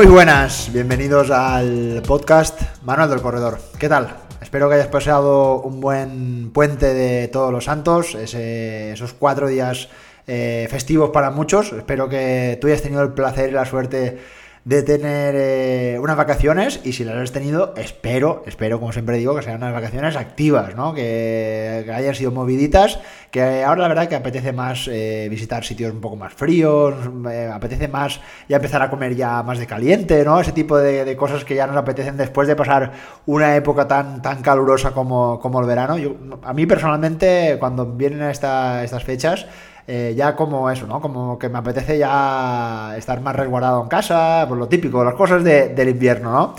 Muy buenas, bienvenidos al podcast Manuel del Corredor. ¿Qué tal? Espero que hayas pasado un buen puente de todos los santos, esos cuatro días eh, festivos para muchos. Espero que tú hayas tenido el placer y la suerte de tener eh, unas vacaciones y si las has tenido, espero, espero, como siempre digo, que sean unas vacaciones activas, ¿no? Que, hayan sido moviditas, que ahora la verdad que apetece más eh, visitar sitios un poco más fríos, eh, apetece más ya empezar a comer ya más de caliente, ¿no? Ese tipo de, cosas que ya nos apetecen después de pasar una época tan, tan calurosa como, como el verano. Yo, a mí personalmente, cuando vienen estas fechas, eh, ya como eso, ¿no? Como que me apetece ya estar más resguardado en casa, por lo típico, las cosas del invierno, ¿no?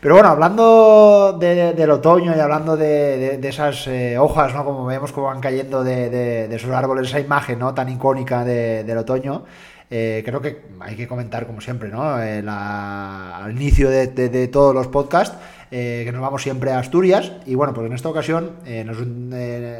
Pero bueno, hablando del otoño y hablando de, esas eh, hojas, ¿no? Como vemos cómo van cayendo de, esos árboles, esa imagen, ¿no? Tan icónica del otoño. Eh, creo que hay que comentar, como siempre, ¿no? al inicio de, todos los podcasts, que nos vamos siempre a Asturias. Y bueno, pues en esta ocasión, en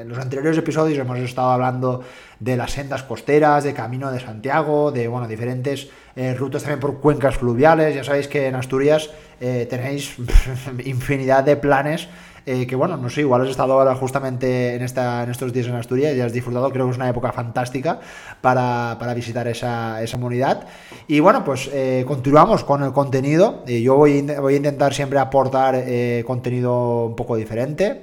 los anteriores episodios hemos estado hablando de las sendas costeras, de Camino de Santiago, de bueno, diferentes eh, rutas también por cuencas fluviales. Ya sabéis que en Asturias eh, tenéis infinidad de planes eh, que bueno, no sé, igual has estado ahora justamente en, esta, en estos días en Asturias y has disfrutado, creo que es una época fantástica para, visitar esa, esa, comunidad. Y bueno, pues eh, continuamos con el contenido. y yo voy, voy a intentar siempre aportar eh, contenido un poco diferente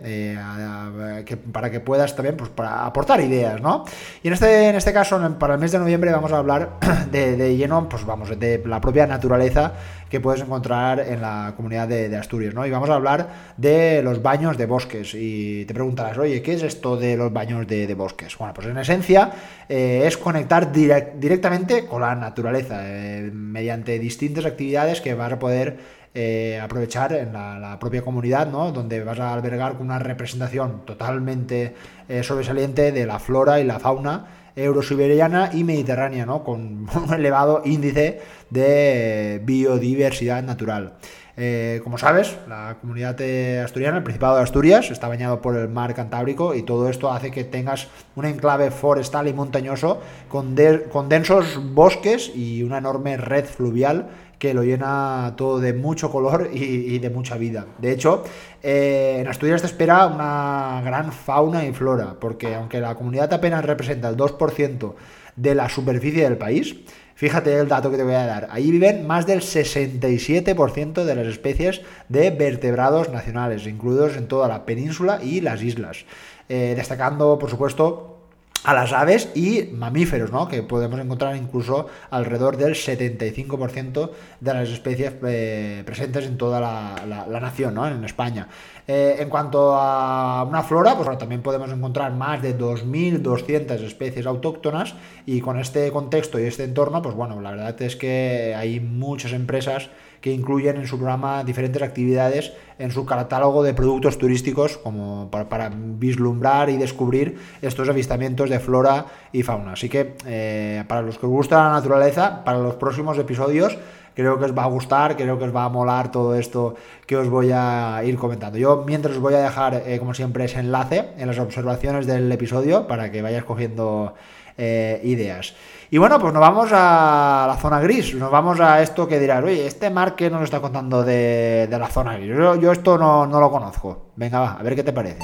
para que puedas también pues, para aportar ideas, ¿no? Y en este, en este caso, para el mes de noviembre, vamos a hablar de, lleno, pues vamos, de la propia naturaleza que puedes encontrar en la comunidad de, Asturias, ¿no? Y vamos a hablar de los baños de bosques. Y te preguntarás, oye, ¿qué es esto de los baños de, bosques? Bueno, pues en esencia eh, es conectar directamente con la naturaleza, eh, mediante distintas actividades que vas a poder eh, aprovechar en la, propia comunidad, ¿no? donde vas a albergar una representación totalmente sobresaliente de la flora y la fauna eurosiberiana y mediterránea, ¿no? con un elevado índice de biodiversidad natural. Eh, como sabes, la comunidad asturiana, el Principado de Asturias, está bañado por el mar Cantábrico y todo esto hace que tengas un enclave forestal y montañoso con, con densos bosques y una enorme red fluvial que lo llena todo de mucho color y, de mucha vida. De hecho, eh, en Asturias te espera una gran fauna y flora, porque aunque la comunidad apenas representa el 2% de la superficie del país, fíjate el dato que te voy a dar, ahí viven más del 67% de las especies de vertebrados nacionales, incluidos en toda la península y las islas. Eh, destacando, por supuesto, a las aves y mamíferos, ¿no? que podemos encontrar incluso alrededor del 75% de las especies eh, presentes en toda la, nación, ¿no? en España. Eh, en cuanto a una flora, pues también podemos encontrar más de 2.200 especies autóctonas y con este contexto y este entorno, pues bueno, la verdad es que hay muchas empresas que incluyen en su programa diferentes actividades en su catálogo de productos turísticos como para, vislumbrar y descubrir estos avistamientos de flora y fauna. Así que eh, para los que os gusta la naturaleza, para los próximos episodios creo que os va a gustar, creo que os va a molar todo esto que os voy a ir comentando. Yo mientras os voy a dejar, eh, como siempre, ese enlace en las observaciones del episodio para que vayas cogiendo eh, ideas. Y bueno, pues nos vamos a la zona gris, nos vamos a esto que dirás, oye, este mar que nos está contando de, la zona gris, yo, esto no, no lo conozco. Venga, va, a ver qué te parece.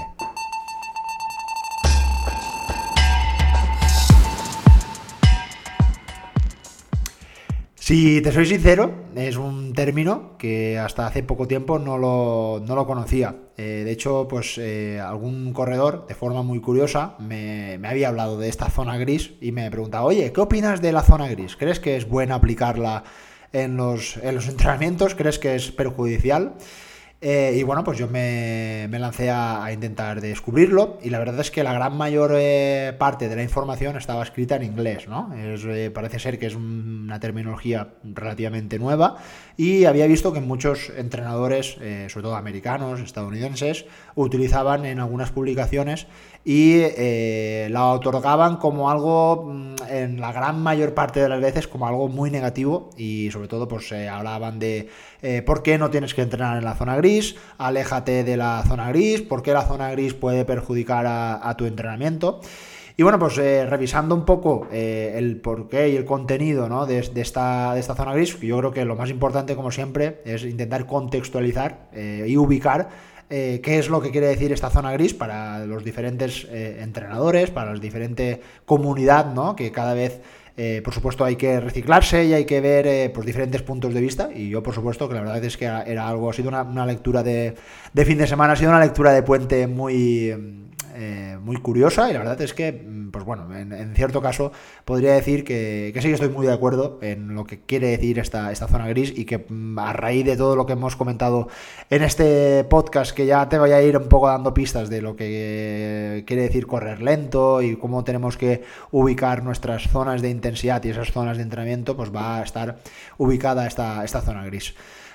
Si te soy sincero, es un término que hasta hace poco tiempo no lo, conocía. Eh, de hecho, pues eh, algún corredor, de forma muy curiosa, me, había hablado de esta zona gris y me preguntaba, oye, ¿qué opinas de la zona gris? ¿Crees que es buena aplicarla en los, en los entrenamientos? ¿Crees que es perjudicial? Eh, y bueno, pues yo me, lancé a, intentar descubrirlo y la verdad es que la gran mayor eh, parte de la información estaba escrita en inglés, ¿no? Eh, parece ser que es una terminología relativamente nueva y había visto que muchos entrenadores, sobre todo americanos, estadounidenses, utilizaban en algunas publicaciones y la otorgaban como algo, la gran mayor parte de las veces, como algo muy negativo y sobre todo pues hablaban de por qué no tienes que entrenar en la zona gris, aléjate de la zona gris, por qué la zona gris puede perjudicar a, tu entrenamiento. Y bueno, pues eh, revisando un poco eh, el porqué y el contenido ¿no? de, esta, de esta zona gris, yo creo que lo más importante, como siempre, es intentar contextualizar eh, y ubicar qué es lo que quiere decir esta zona gris para los diferentes entrenadores, para la diferente comunidad, ¿no? que cada vez por supuesto hay que reciclarse y hay que ver pues, diferentes puntos de vista y yo por supuesto que la verdad es que era, algo, ha sido una, lectura de, fin de semana, ha sido una lectura de puente muy, eh, muy curiosa y la verdad es que, mm, pues bueno, en, cierto caso podría decir que, sí que estoy muy de acuerdo en lo que quiere decir esta, esta zona gris y que mm, a raíz de todo lo que hemos comentado en este podcast, que ya te voy a ir un poco dando pistas de lo que quiere decir correr lento y cómo tenemos que ubicar nuestras zonas de intensidad y esas zonas de entrenamiento, pues va a estar ubicada esta, esta zona gris.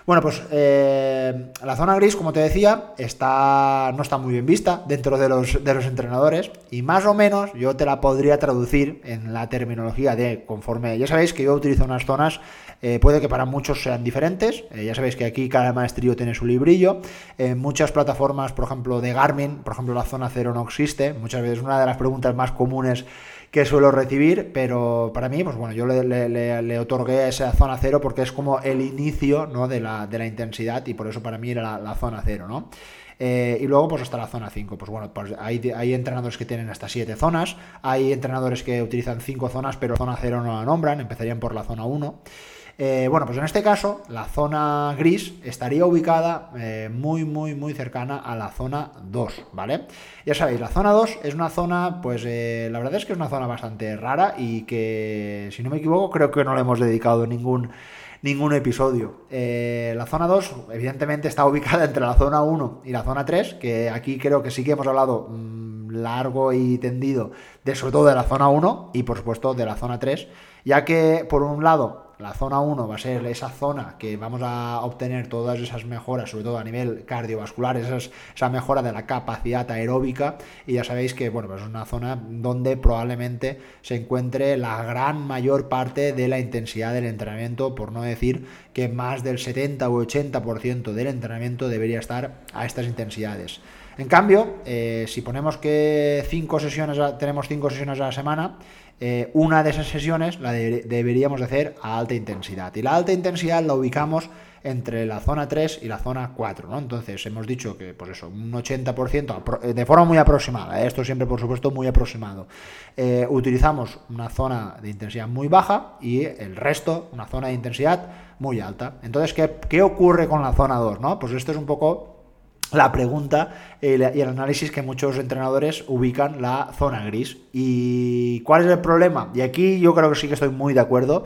Bueno, pues eh, la zona gris, como te decía, está, no está muy bien vista dentro de los, de los entrenadores y más o menos yo te la podría traducir en la terminología de conforme, ya sabéis que yo utilizo unas zonas, eh, puede que para muchos sean diferentes, eh, ya sabéis que aquí cada maestrío tiene su librillo, en muchas plataformas, por ejemplo, de Garmin, por ejemplo, la zona cero no existe, muchas veces una de las preguntas más comunes que suelo recibir, pero para mí, pues bueno, yo le, otorgué esa zona cero porque es como el inicio ¿no? de, la, de la intensidad y por eso para mí era la, zona cero, ¿no? Eh, y luego, pues hasta la zona 5. Pues bueno, pues hay, hay entrenadores que tienen hasta 7 zonas. Hay entrenadores que utilizan 5 zonas, pero zona 0 no la nombran. Empezarían por la zona 1. Eh, bueno, pues en este caso, la zona gris estaría ubicada eh, muy, muy, muy cercana a la zona 2, ¿vale? Ya sabéis, la zona 2 es una zona, pues eh, la verdad es que es una zona bastante rara y que, si no me equivoco, creo que no le hemos dedicado ningún ningún episodio. la zona 2, evidentemente, está ubicada entre la zona 1 y la zona 3, que aquí creo que sí que hemos hablado mm, largo y tendido, de, sobre todo de la zona 1 y por supuesto de la zona 3, ya que por un lado la zona 1 va a ser esa zona que vamos a obtener todas esas mejoras, sobre todo a nivel cardiovascular, esa mejora de la capacidad aeróbica. Y ya sabéis que bueno, pues es una zona donde probablemente se encuentre la gran mayor parte de la intensidad del entrenamiento, por no decir que más del 70 o 80% del entrenamiento debería estar a estas intensidades. En cambio, eh, si ponemos que cinco sesiones, tenemos 5 sesiones a la semana, eh, una de esas sesiones la deberíamos de hacer a alta intensidad. Y la alta intensidad la ubicamos entre la zona 3 y la zona 4, ¿no? Entonces hemos dicho que, pues eso, un 80%, de forma muy aproximada, ¿eh? esto siempre, por supuesto, muy aproximado. Eh, utilizamos una zona de intensidad muy baja y el resto, una zona de intensidad muy alta. Entonces, ¿qué, qué ocurre con la zona 2, no? Pues esto es un poco la pregunta y el análisis que muchos entrenadores ubican la zona gris. ¿Y cuál es el problema? Y aquí yo creo que sí que estoy muy de acuerdo.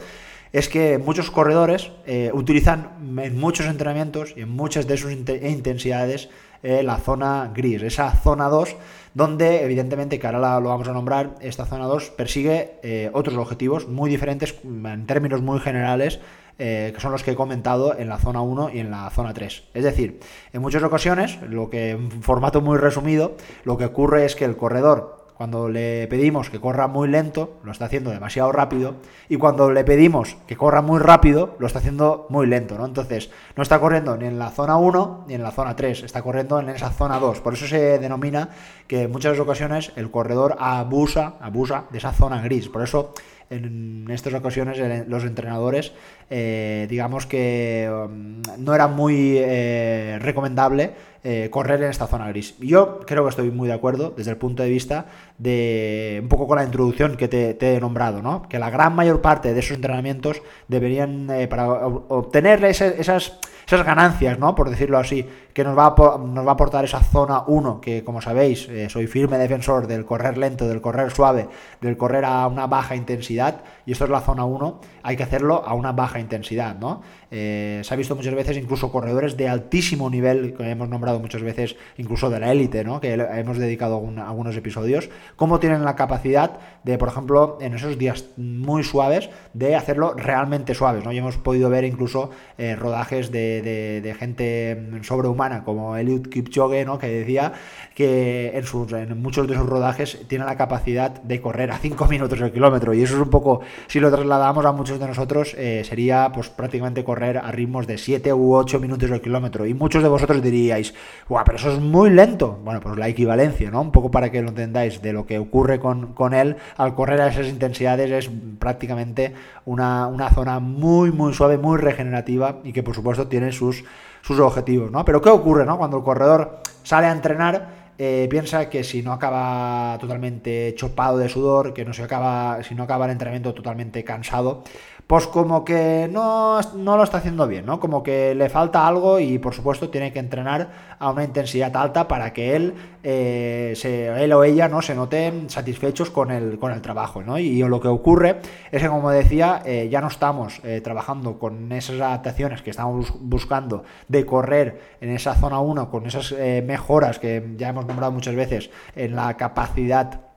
Es que muchos corredores eh, utilizan en muchos entrenamientos y en muchas de sus intensidades eh, la zona gris, esa zona 2, donde evidentemente, que ahora lo vamos a nombrar, esta zona 2 persigue eh, otros objetivos muy diferentes en términos muy generales que son los que he comentado en la zona 1 y en la zona 3. Es decir, en muchas ocasiones, lo que en formato muy resumido, lo que ocurre es que el corredor cuando le pedimos que corra muy lento, lo está haciendo demasiado rápido. Y cuando le pedimos que corra muy rápido, lo está haciendo muy lento, ¿no? Entonces, no está corriendo ni en la zona 1 ni en la zona 3, está corriendo en esa zona 2. Por eso se denomina que en muchas ocasiones el corredor abusa, abusa de esa zona gris. Por eso en estas ocasiones los entrenadores, eh, digamos que um, no era muy eh, recomendable eh, correr en esta zona gris. Yo creo que estoy muy de acuerdo desde el punto de vista de un poco con la introducción que te, he nombrado, ¿no? que la gran mayor parte de esos entrenamientos deberían, para obtener esas esas ganancias, ¿no? Por decirlo así, que nos va a, nos va a aportar esa zona 1, que como sabéis, eh, soy firme defensor del correr lento, del correr suave, del correr a una baja intensidad, y esto es la zona 1, hay que hacerlo a una baja intensidad, ¿no? Eh, se ha visto muchas veces incluso corredores de altísimo nivel, que hemos nombrado muchas veces incluso de la élite, ¿no? que hemos dedicado algunos episodios, cómo tienen la capacidad de, por ejemplo, en esos días muy suaves, de hacerlo realmente suaves. ¿no? Y hemos podido ver incluso eh, rodajes de de, gente sobrehumana como Eliud Kipchoge, ¿no? que decía que en, sus, en muchos de sus rodajes tiene la capacidad de correr a 5 minutos el kilómetro. Y eso es un poco, si lo trasladamos a muchos de nosotros, eh, sería pues prácticamente correr a ritmos de 7 u 8 minutos el kilómetro. Y muchos de vosotros diríais, guau, pero eso es muy lento. Bueno, pues la equivalencia, ¿no? Un poco para que lo entendáis de lo que ocurre con, con él al correr a esas intensidades es prácticamente una, una zona muy, muy suave, muy regenerativa y que por supuesto tiene sus, sus objetivos, ¿no? Pero ¿qué ocurre, ¿no? Cuando el corredor sale a entrenar eh, piensa que si no acaba totalmente chopado de sudor, que no se acaba, si no acaba el entrenamiento totalmente cansado, pues como que no, no, lo está haciendo bien, ¿no? Como que le falta algo y por supuesto tiene que entrenar a una intensidad alta para que él, eh, se, él o ella no se noten satisfechos con el, con el trabajo, ¿no? Y, lo que ocurre es que, como decía, eh, ya no estamos eh, trabajando con esas adaptaciones que estamos buscando de correr en esa zona 1 con esas mejoras que ya hemos nombrado muchas veces en la capacidad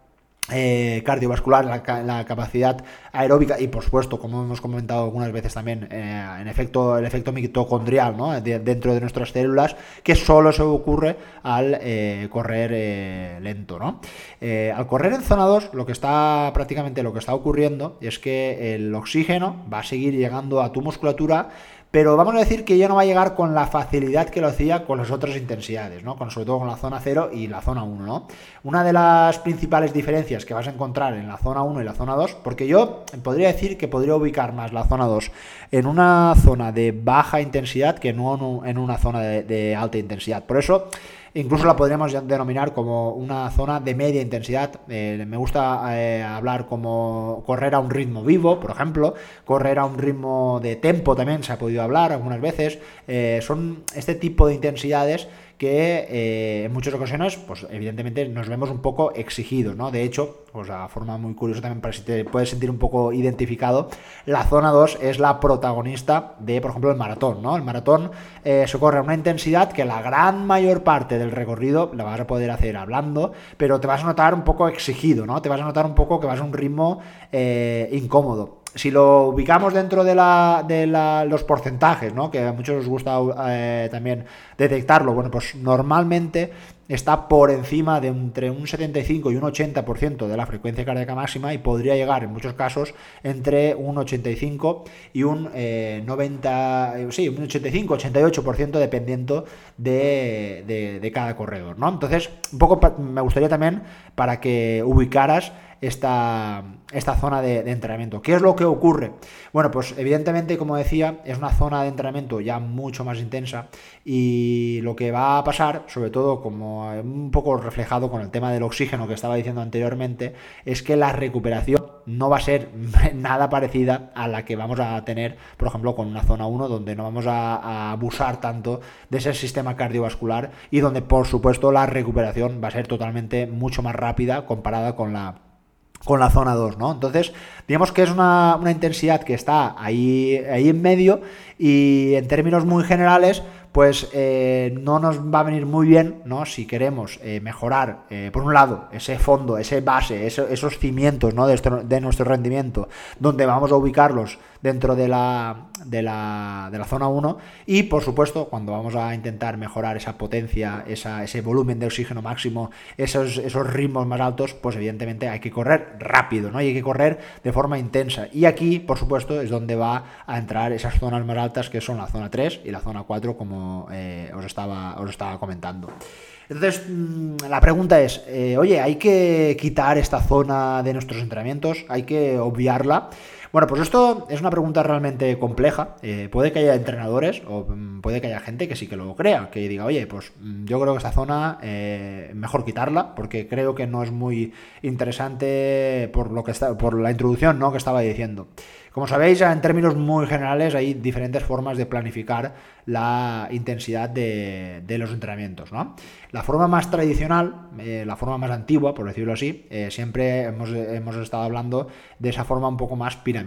eh, cardiovascular, la, capacidad aeróbica y por supuesto, como hemos comentado algunas veces también, eh, en efecto, el efecto mitocondrial ¿no? dentro de nuestras células, que solo se ocurre al eh, correr lento. ¿no? al correr en zona 2, lo que está prácticamente lo que está ocurriendo es que el oxígeno va a seguir llegando a tu musculatura pero vamos a decir que ya no va a llegar con la facilidad que lo hacía con las otras intensidades, ¿no? Con, sobre todo con la zona 0 y la zona 1, ¿no? Una de las principales diferencias que vas a encontrar en la zona 1 y la zona 2, porque yo podría decir que podría ubicar más la zona 2 en una zona de baja intensidad que no en una zona de alta intensidad. Por eso Incluso la podríamos denominar como una zona de media intensidad. Eh, me gusta eh, hablar como correr a un ritmo vivo, por ejemplo, correr a un ritmo de tempo también se ha podido hablar algunas veces. Eh, son este tipo de intensidades que eh, en muchas ocasiones, pues evidentemente nos vemos un poco exigidos, ¿no? De hecho, pues a forma muy curiosa también para si te puedes sentir un poco identificado, la zona 2 es la protagonista de, por ejemplo, el maratón, ¿no? El maratón eh, se corre a una intensidad que la gran mayor parte del recorrido la vas a poder hacer hablando, pero te vas a notar un poco exigido, ¿no? Te vas a notar un poco que vas a un ritmo eh, incómodo si lo ubicamos dentro de, la, de los porcentajes, ¿no? que a muchos os gusta eh, también detectarlo, bueno, pues normalmente está por encima de entre un 75 y un 80% de la frecuencia cardíaca máxima y podría llegar en muchos casos entre un 85 y un 90, eh, sí, un 85, 88% dependiendo de, de, de, cada corredor, ¿no? Entonces, un poco me gustaría también para que ubicaras esta, esta zona de, entrenamiento. ¿Qué es lo que ocurre? Bueno, pues evidentemente, como decía, es una zona de entrenamiento ya mucho más intensa y lo que va a pasar, sobre todo como un poco reflejado con el tema del oxígeno que estaba diciendo anteriormente, es que la recuperación no va a ser nada parecida a la que vamos a tener, por ejemplo, con una zona 1, donde no vamos a, a abusar tanto de ese sistema cardiovascular y donde, por supuesto, la recuperación va a ser totalmente mucho más rápida comparada con la con la zona 2, ¿no? Entonces, digamos que es una, intensidad que está ahí, ahí en medio y en términos muy generales, pues eh, no nos va a venir muy bien, ¿no? Si queremos eh, mejorar, eh, por un lado, ese fondo, ese base, esos cimientos, ¿no? De, nuestro rendimiento, donde vamos a ubicarlos dentro de la, de la, de la zona 1 y, por supuesto, cuando vamos a intentar mejorar esa potencia, ese volumen de oxígeno máximo, esos, esos ritmos más altos, pues evidentemente hay que correr rápido, ¿no? Y hay que correr de forma intensa. Y aquí, por supuesto, es donde va a entrar esas zonas más altas que son la zona 3 y la zona 4, como eh, os, estaba, os estaba comentando. Entonces, mm, la pregunta es, eh, oye, ¿hay que quitar esta zona de nuestros entrenamientos? ¿Hay que obviarla? Bueno, pues esto es una pregunta realmente compleja. Eh, puede que haya entrenadores o mm, puede que haya gente que sí que lo crea, que diga, oye, pues mm, yo creo que esta zona mejor quitarla porque creo que no es muy interesante por lo que por la introducción ¿no? que estaba diciendo. Como sabéis, en términos muy generales hay diferentes formas de planificar la intensidad de, los entrenamientos. ¿no? La forma más tradicional, eh, la forma más antigua, por decirlo así, eh, siempre hemos, estado hablando de esa forma un poco más piramidal.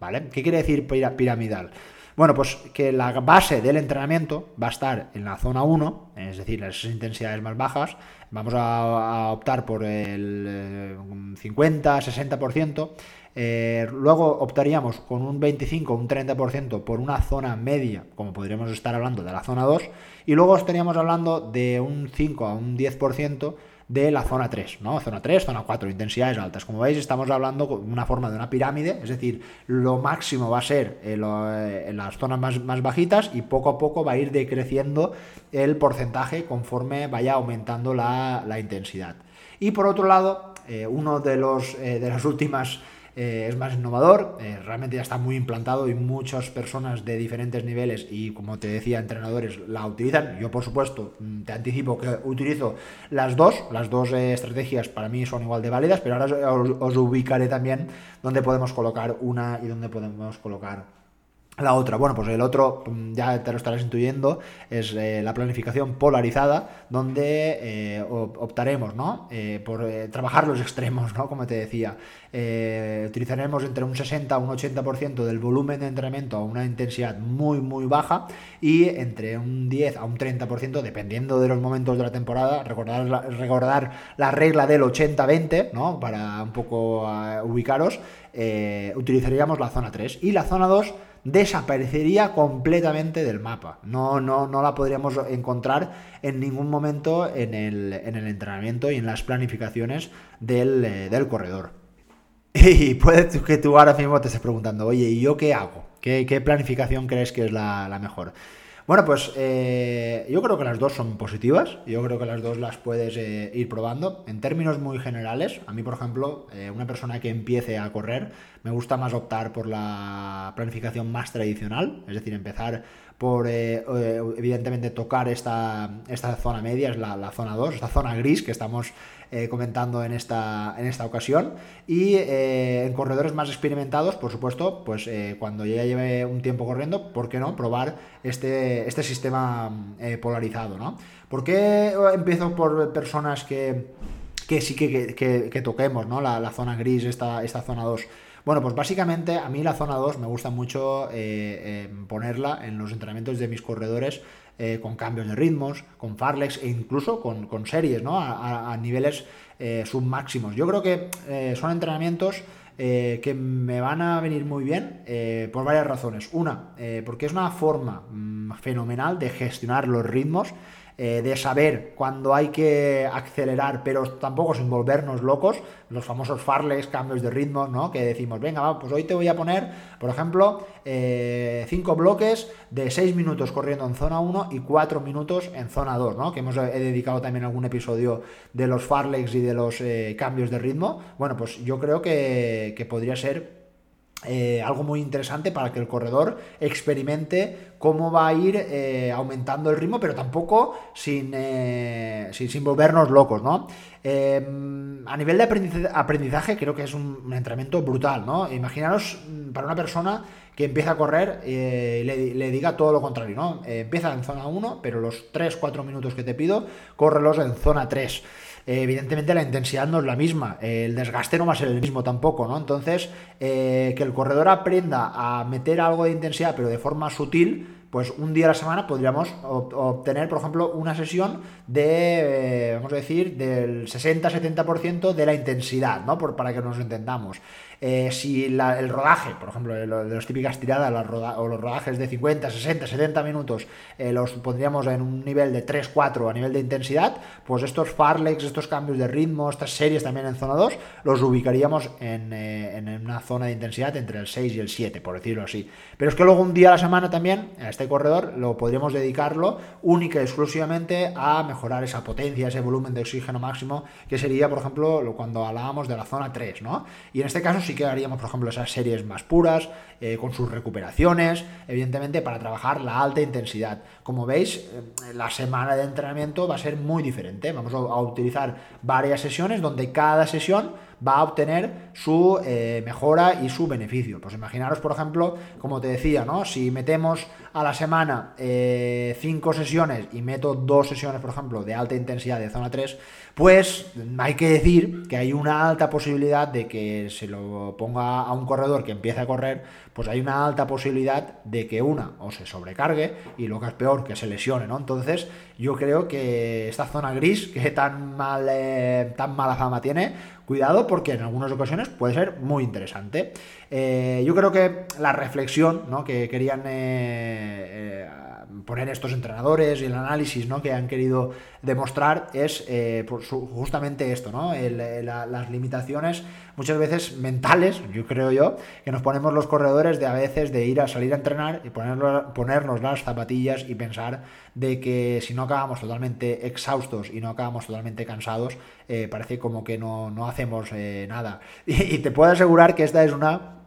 ¿Vale? ¿Qué quiere decir piramidal? Bueno, pues que la base del entrenamiento va a estar en la zona 1, es decir, las intensidades más bajas, vamos a, optar por el 50-60%, eh, eh, luego optaríamos con un 25 un 30% por una zona media, como podríamos estar hablando de la zona 2, y luego estaríamos hablando de un 5 a un 10% de la zona 3, ¿no? Zona 3, zona 4, intensidades altas. Como veis, estamos hablando de una forma de una pirámide, es decir, lo máximo va a ser en, eh, las zonas más, bajitas y poco a poco va a ir decreciendo el porcentaje conforme vaya aumentando la, intensidad. Y por otro lado, eh, uno de, los, eh, de las últimas eh, es más innovador, eh, realmente ya está muy implantado y muchas personas de diferentes niveles y como te decía, entrenadores la utilizan. Yo por supuesto mm, te anticipo que utilizo las dos, las dos eh, estrategias para mí son igual de válidas, pero ahora os ubicaré también donde podemos colocar una y donde podemos colocar la otra, bueno, pues el otro, mm, ya te lo estarás intuyendo, es eh, la planificación polarizada, donde eh, optaremos, ¿no? Eh, por trabajar los extremos, ¿no? Como te decía, utilizaremos entre un 60 a un 80% del volumen de entrenamiento a una intensidad muy, muy baja y entre un 10 a un 30%, dependiendo de los momentos de la temporada, recordar, recordar la regla del 80-20, ¿no? Para un poco ubicaros, utilizaríamos la zona 3 y la zona 2 desaparecería completamente del mapa. No, no, no la podríamos encontrar en ningún momento en el, entrenamiento y en las planificaciones del, eh, corredor. Y puede que tú ahora mismo te estés preguntando, oye, ¿y yo qué hago? ¿Qué, planificación crees que es la mejor? Bueno, pues eh, yo creo que las dos son positivas, yo creo que las dos las puedes eh, ir probando. En términos muy generales, a mí, por ejemplo, eh, una persona que empiece a correr, me gusta más optar por la planificación más tradicional, es decir, empezar por evidentemente tocar esta, esta zona media, es la, la zona 2, esta zona gris que estamos eh, comentando en esta, en esta ocasión. Y eh, en corredores más experimentados, por supuesto, pues eh, cuando ya lleve un tiempo corriendo, ¿por qué no probar este, este sistema polarizado? ¿no? ¿Por qué empiezo por personas que, que sí que, que, toquemos ¿no? la, la, zona gris, esta, esta zona 2? Bueno, pues básicamente a mí la zona 2 me gusta mucho ponerla en los entrenamientos de mis corredores eh, con cambios de ritmos, con farlex e incluso con, series, ¿no? A, niveles eh, submáximos. Yo creo que eh, son entrenamientos que me van a venir muy bien por varias razones. Una, porque es una forma mm, fenomenal de gestionar los ritmos eh, de saber cuándo hay que acelerar, pero tampoco sin volvernos locos, los famosos farles, cambios de ritmo, ¿no? Que decimos, venga, pues hoy te voy a poner, por ejemplo, eh, cinco bloques de 6 minutos corriendo en zona 1 y 4 minutos en zona 2, ¿no? Que hemos dedicado también algún episodio de los farlegs y de los eh, cambios de ritmo. Bueno, pues yo creo que, que podría ser eh, algo muy interesante para que el corredor experimente cómo va a ir eh, aumentando el ritmo, pero tampoco sin, eh, sin, volvernos locos, ¿no? a nivel de aprendizaje, creo que es un, entrenamiento brutal, ¿no? Imaginaros mm, para una persona que empieza a correr y le, le, diga todo lo contrario, ¿no? empieza en zona 1, pero los 3-4 minutos que te pido, córrelos en zona 3. Eh, evidentemente la intensidad no es la misma, el desgaste no va a ser el mismo tampoco, ¿no? Entonces, eh, que el corredor aprenda a meter algo de intensidad, pero de forma sutil, pues un día a la semana podríamos obtener, por ejemplo, una sesión de, eh, vamos a decir, del 60-70% de la intensidad, ¿no? Por, para que nos entendamos. Eh, si el rodaje, por ejemplo, de, las típicas tiradas o los rodajes de 50, 60, 70 minutos, eh, los pondríamos en un nivel de 3, 4 a nivel de intensidad, pues estos farlex, estos cambios de ritmo, estas series también en zona 2, los ubicaríamos en, en, una zona de intensidad entre el 6 y el 7, por decirlo así. Pero es que luego un día a la semana también, este corredor, lo podríamos dedicarlo única y exclusivamente a mejorar esa potencia, ese volumen de oxígeno máximo, que sería, por ejemplo, cuando hablábamos de la zona 3, ¿no? Y en este caso sí que haríamos, por ejemplo, esas series más puras, eh, con sus recuperaciones, evidentemente para trabajar la alta intensidad. Como veis, eh, la semana de entrenamiento va a ser muy diferente. Vamos a, utilizar varias sesiones donde cada sesión va a obtener su eh, mejora y su beneficio. Pues imaginaros, por ejemplo, como te decía, ¿no? Si metemos a la semana eh, cinco sesiones y meto dos sesiones, por ejemplo, de alta intensidad de zona 3, pues hay que decir que hay una alta posibilidad de que se lo ponga a un corredor que empiece a correr, pues hay una alta posibilidad de que una o se sobrecargue y lo que es peor, que se lesione, ¿no? Entonces, yo creo que esta zona gris, que tan, mal, eh, tan mala fama tiene, cuidado porque en algunas ocasiones puede ser muy interesante. Eh, yo creo que la reflexión ¿no? que querían eh, poner estos entrenadores y el análisis ¿no? que han querido demostrar es eh, justamente esto, ¿no? las limitaciones muchas veces mentales, yo creo yo, que nos ponemos los corredores de a veces de ir a salir a entrenar y ponernos las zapatillas y pensar de que si no acabamos totalmente exhaustos y no acabamos totalmente cansados, eh, parece como que no, hacemos eh, nada. y te puedo asegurar que esta es una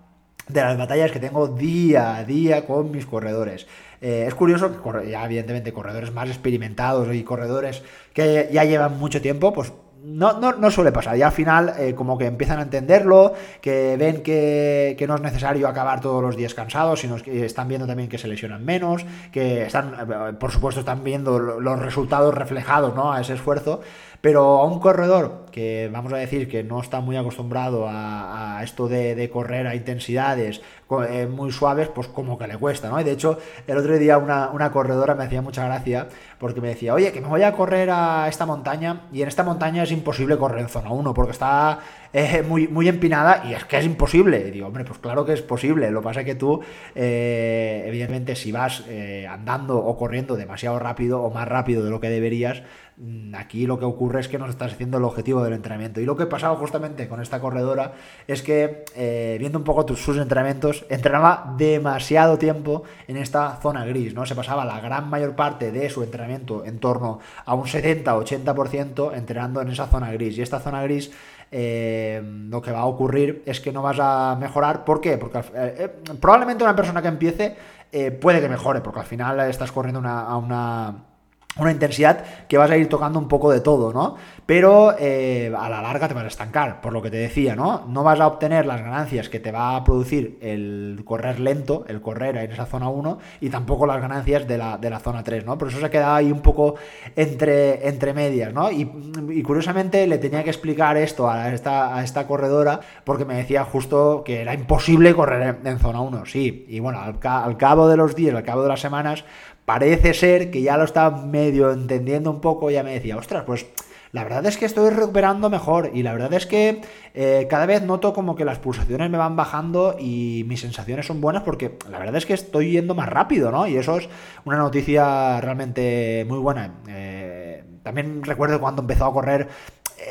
de las batallas que tengo día a día con mis corredores. Eh, es curioso que, ya evidentemente, corredores más experimentados y corredores que ya llevan mucho tiempo, pues no, no, suele pasar. Ya al final, eh, como que empiezan a entenderlo, que ven que, no es necesario acabar todos los días cansados, sino que están viendo también que se lesionan menos, que están, eh, por supuesto, están viendo los resultados reflejados ¿no? a ese esfuerzo. Pero a un corredor que vamos a decir que no está muy acostumbrado a, esto de, correr a intensidades eh, muy suaves, pues como que le cuesta, ¿no? Y de hecho, el otro día una, corredora me hacía mucha gracia porque me decía, oye, que me voy a correr a esta montaña y en esta montaña es imposible correr en zona 1 porque está eh, muy, muy empinada y es que es imposible. Digo, hombre, pues claro que es posible. Lo que pasa es que tú, eh, evidentemente, si vas andando o corriendo demasiado rápido o más rápido de lo que deberías, Mm, aquí lo que ocurre es que no estás haciendo el objetivo del entrenamiento. Y lo que pasaba justamente con esta corredora es que, eh, viendo un poco sus entrenamientos, entrenaba demasiado tiempo en esta zona gris, ¿no? Se pasaba la gran mayor parte de su entrenamiento en torno a un 70-80% entrenando en esa zona gris. Y esta zona gris eh, lo que va a ocurrir es que no vas a mejorar. ¿Por qué? Porque eh, probablemente una persona que empiece puede que mejore, porque al final estás corriendo a una una intensidad que vas a ir tocando un poco de todo, ¿no? Pero eh, a la larga te vas a estancar, por lo que te decía, ¿no? No vas a obtener las ganancias que te va a producir el correr lento, el correr en esa zona 1, y tampoco las ganancias de la, de la zona 3, ¿no? Por eso se ha quedado ahí un poco entre, entre medias, ¿no? Y, curiosamente le tenía que explicar esto a esta, a esta corredora, porque me decía justo que era imposible correr en, zona 1, sí. Y bueno, al cabo de los días, al cabo de las semanas, parece ser que ya lo estaba medio entendiendo un poco, ya me decía, ostras, pues la verdad es que estoy recuperando mejor y la verdad es que eh, cada vez noto como que las pulsaciones me van bajando y mis sensaciones son buenas porque la verdad es que estoy yendo más rápido, ¿no? Y eso es una noticia realmente muy buena. Eh, también recuerdo cuando empezó a correr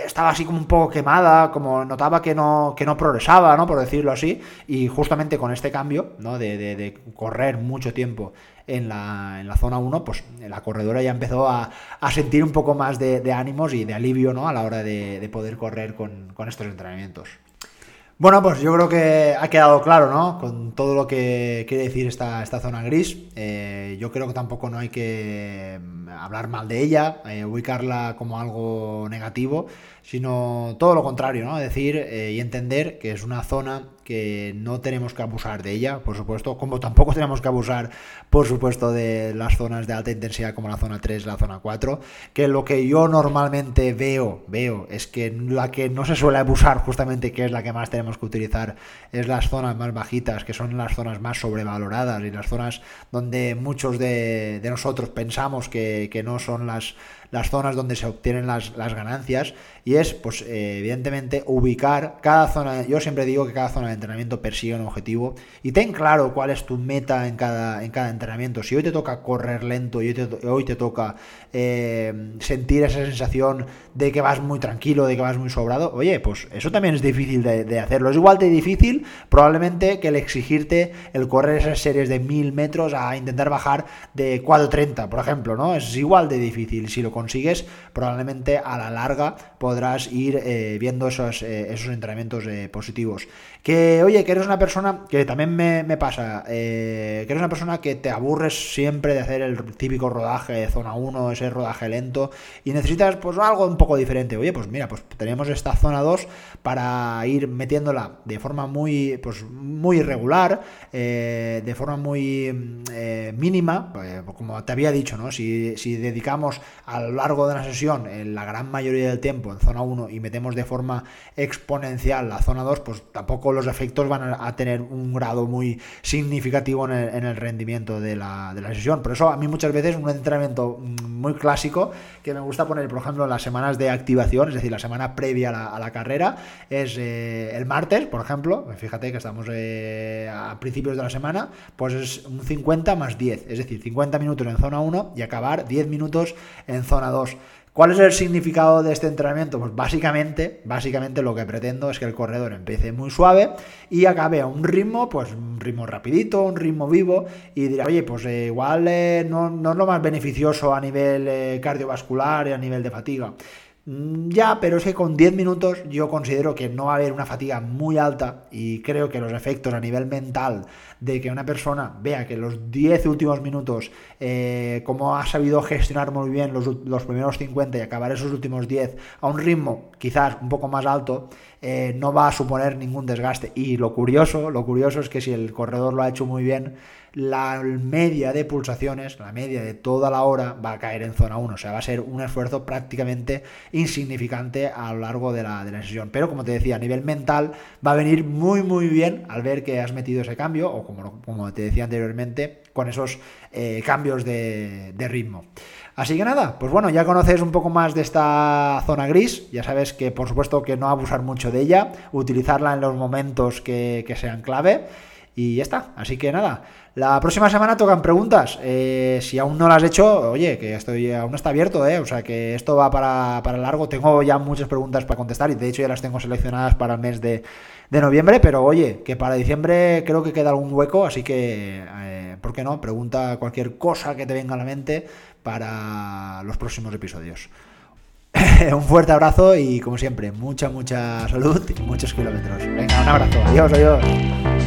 estaba así como un poco quemada, como notaba que no, que no progresaba, ¿no? Por decirlo así, y justamente con este cambio, ¿no? De, de, correr mucho tiempo en la, en la zona 1, pues la corredora ya empezó a, a sentir un poco más de, ánimos y de alivio, ¿no? A la hora de, poder correr con, con estos entrenamientos. Bueno, pues yo creo que ha quedado claro, ¿no? Con todo lo que quiere decir esta, esta zona gris. Eh, yo creo que tampoco no hay que mm, hablar mal de ella, eh, ubicarla como algo negativo, sino todo lo contrario, ¿no? Decir eh, y entender que es una zona que no tenemos que abusar de ella, por supuesto, como tampoco tenemos que abusar, por supuesto, de las zonas de alta intensidad como la zona 3, la zona 4, que lo que yo normalmente veo, veo, es que la que no se suele abusar justamente, que es la que más tenemos que utilizar, es las zonas más bajitas, que son las zonas más sobrevaloradas y las zonas donde muchos de, de nosotros pensamos que, que no son las las zonas donde se obtienen las, ganancias y es, pues, eh, evidentemente, ubicar cada zona. Yo siempre digo que cada zona de entrenamiento persigue un objetivo y ten claro cuál es tu meta en cada, en cada entrenamiento. Si hoy te toca correr lento y hoy te, hoy te toca eh, sentir esa sensación de que vas muy tranquilo, de que vas muy sobrado, oye, pues eso también es difícil de, hacerlo. Es igual de difícil, probablemente, que el exigirte el correr esas series de mil metros a intentar bajar de 4.30, por ejemplo, ¿no? Es igual de difícil. Si lo consigues, probablemente a la larga podrás ir eh, viendo esos, eh, esos entrenamientos eh, positivos. Que, oye, que eres una persona, que también me, pasa, eh, que eres una persona que te aburres siempre de hacer el típico rodaje de zona 1, ese rodaje lento, y necesitas pues algo un poco diferente. Oye, pues mira, pues tenemos esta zona 2 para ir metiéndola de forma muy, pues, muy irregular, eh, de forma muy eh, mínima, como te había dicho, ¿no? Si, si dedicamos a lo largo de una sesión la gran mayoría del tiempo en zona 1 y metemos de forma exponencial la zona 2, pues tampoco los efectos van a, tener un grado muy significativo en el, rendimiento de la, sesión. Por eso a mí muchas veces un entrenamiento muy clásico que me gusta poner, por ejemplo, en las semanas de activación, es decir, la semana previa a la, carrera, es eh, el martes, por ejemplo, fíjate que estamos eh, a principios de la semana, pues es un 50 más 10, es decir, 50 minutos en zona 1 y acabar 10 minutos en zona 2. ¿Cuál es el significado de este entrenamiento? Pues básicamente, básicamente lo que pretendo es que el corredor empiece muy suave y acabe a un ritmo, pues un ritmo rapidito, un ritmo vivo y dirá, oye, pues eh, igual eh, no, es lo más beneficioso a nivel eh, cardiovascular y a nivel de fatiga. Mm, ya, pero es que con 10 minutos yo considero que no va a haber una fatiga muy alta y creo que los efectos a nivel mental de que una persona vea que los 10 últimos minutos, eh, como ha sabido gestionar muy bien los, los, primeros 50 y acabar esos últimos 10 a un ritmo quizás un poco más alto, eh, no va a suponer ningún desgaste. Y lo curioso, lo curioso es que si el corredor lo ha hecho muy bien, la media de pulsaciones, la media de toda la hora va a caer en zona 1. O sea, va a ser un esfuerzo prácticamente insignificante a lo largo de la, de la sesión. Pero como te decía, a nivel mental va a venir muy muy bien al ver que has metido ese cambio, o como, como te decía anteriormente, con esos eh, cambios de, ritmo. Así que nada, pues bueno, ya conoces un poco más de esta zona gris, ya sabes que por supuesto que no abusar mucho de ella, utilizarla en los momentos que, que sean clave y ya está. Así que nada, la próxima semana tocan preguntas. Eh, si aún no las has hecho, oye, que estoy aún está abierto, ¿eh? O sea que esto va para, para largo. Tengo ya muchas preguntas para contestar y de hecho ya las tengo seleccionadas para el mes de, noviembre. Pero oye, que para diciembre creo que queda algún hueco, así que, eh, ¿por qué no? Pregunta cualquier cosa que te venga a la mente para los próximos episodios. un fuerte abrazo y como siempre, mucha, mucha salud y muchos kilómetros. Venga, un abrazo. Adiós, adiós.